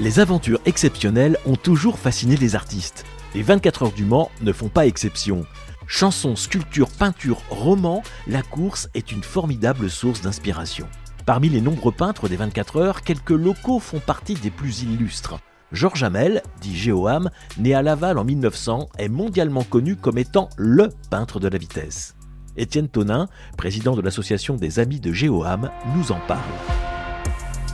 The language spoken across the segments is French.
Les aventures exceptionnelles ont toujours fasciné les artistes. Les 24 heures du Mans ne font pas exception. Chansons, sculptures, peintures, romans, la course est une formidable source d'inspiration. Parmi les nombreux peintres des 24 heures, quelques locaux font partie des plus illustres. Georges Hamel, dit Géoham, né à Laval en 1900, est mondialement connu comme étant LE peintre de la vitesse. Étienne Tonin, président de l'association des Amis de Géoham, nous en parle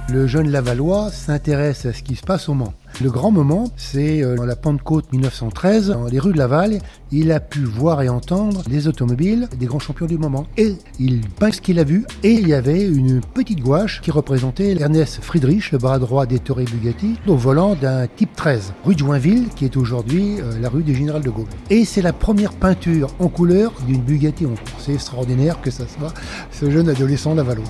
le jeune Lavallois s'intéresse à ce qui se passe au Mans. Le grand moment, c'est euh, dans la Pentecôte 1913, dans les rues de Laval, il a pu voir et entendre les automobiles des grands champions du moment. Et il peint ce qu'il a vu, et il y avait une petite gouache qui représentait Ernest Friedrich, le bras droit des Torre Bugatti, au volant d'un Type 13, rue de Joinville, qui est aujourd'hui euh, la rue du Général de Gaulle. Et c'est la première peinture en couleur d'une Bugatti en. C'est extraordinaire que ça soit ce jeune adolescent lavallois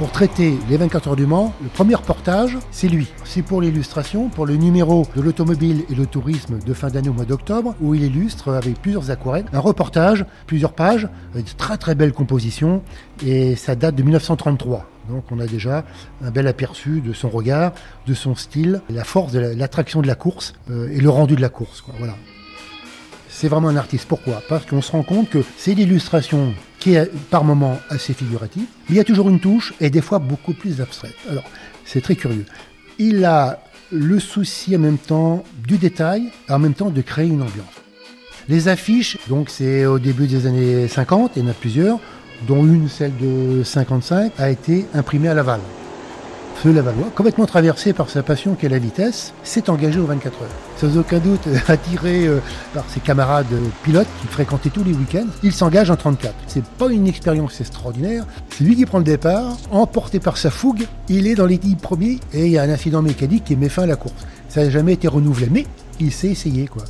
pour traiter les 24 heures du Mans, le premier reportage, c'est lui. C'est pour l'illustration, pour le numéro de l'automobile et le tourisme de fin d'année au mois d'octobre, où il illustre avec plusieurs aquarelles un reportage, plusieurs pages, de très très belles compositions, et ça date de 1933. Donc on a déjà un bel aperçu de son regard, de son style, la force l'attraction de la course euh, et le rendu de la course. Voilà c'est vraiment un artiste. Pourquoi? Parce qu'on se rend compte que c'est l'illustration qui est par moments assez figurative, mais il y a toujours une touche et des fois beaucoup plus abstraite. Alors, c'est très curieux. Il a le souci en même temps du détail, en même temps de créer une ambiance. Les affiches, donc c'est au début des années 50, il y en a plusieurs, dont une, celle de 55, a été imprimée à Laval. Feu Lavallois, complètement traversé par sa passion qu'est la vitesse, s'est engagé aux 24 heures. Sans aucun doute attiré euh, par ses camarades pilotes qu'il fréquentait tous les week-ends, il s'engage en 34. C'est pas une expérience extraordinaire, c'est lui qui prend le départ, emporté par sa fougue, il est dans l'équipe premier et il y a un incident mécanique qui met fin à la course. Ça n'a jamais été renouvelé, mais il s'est essayé quoi.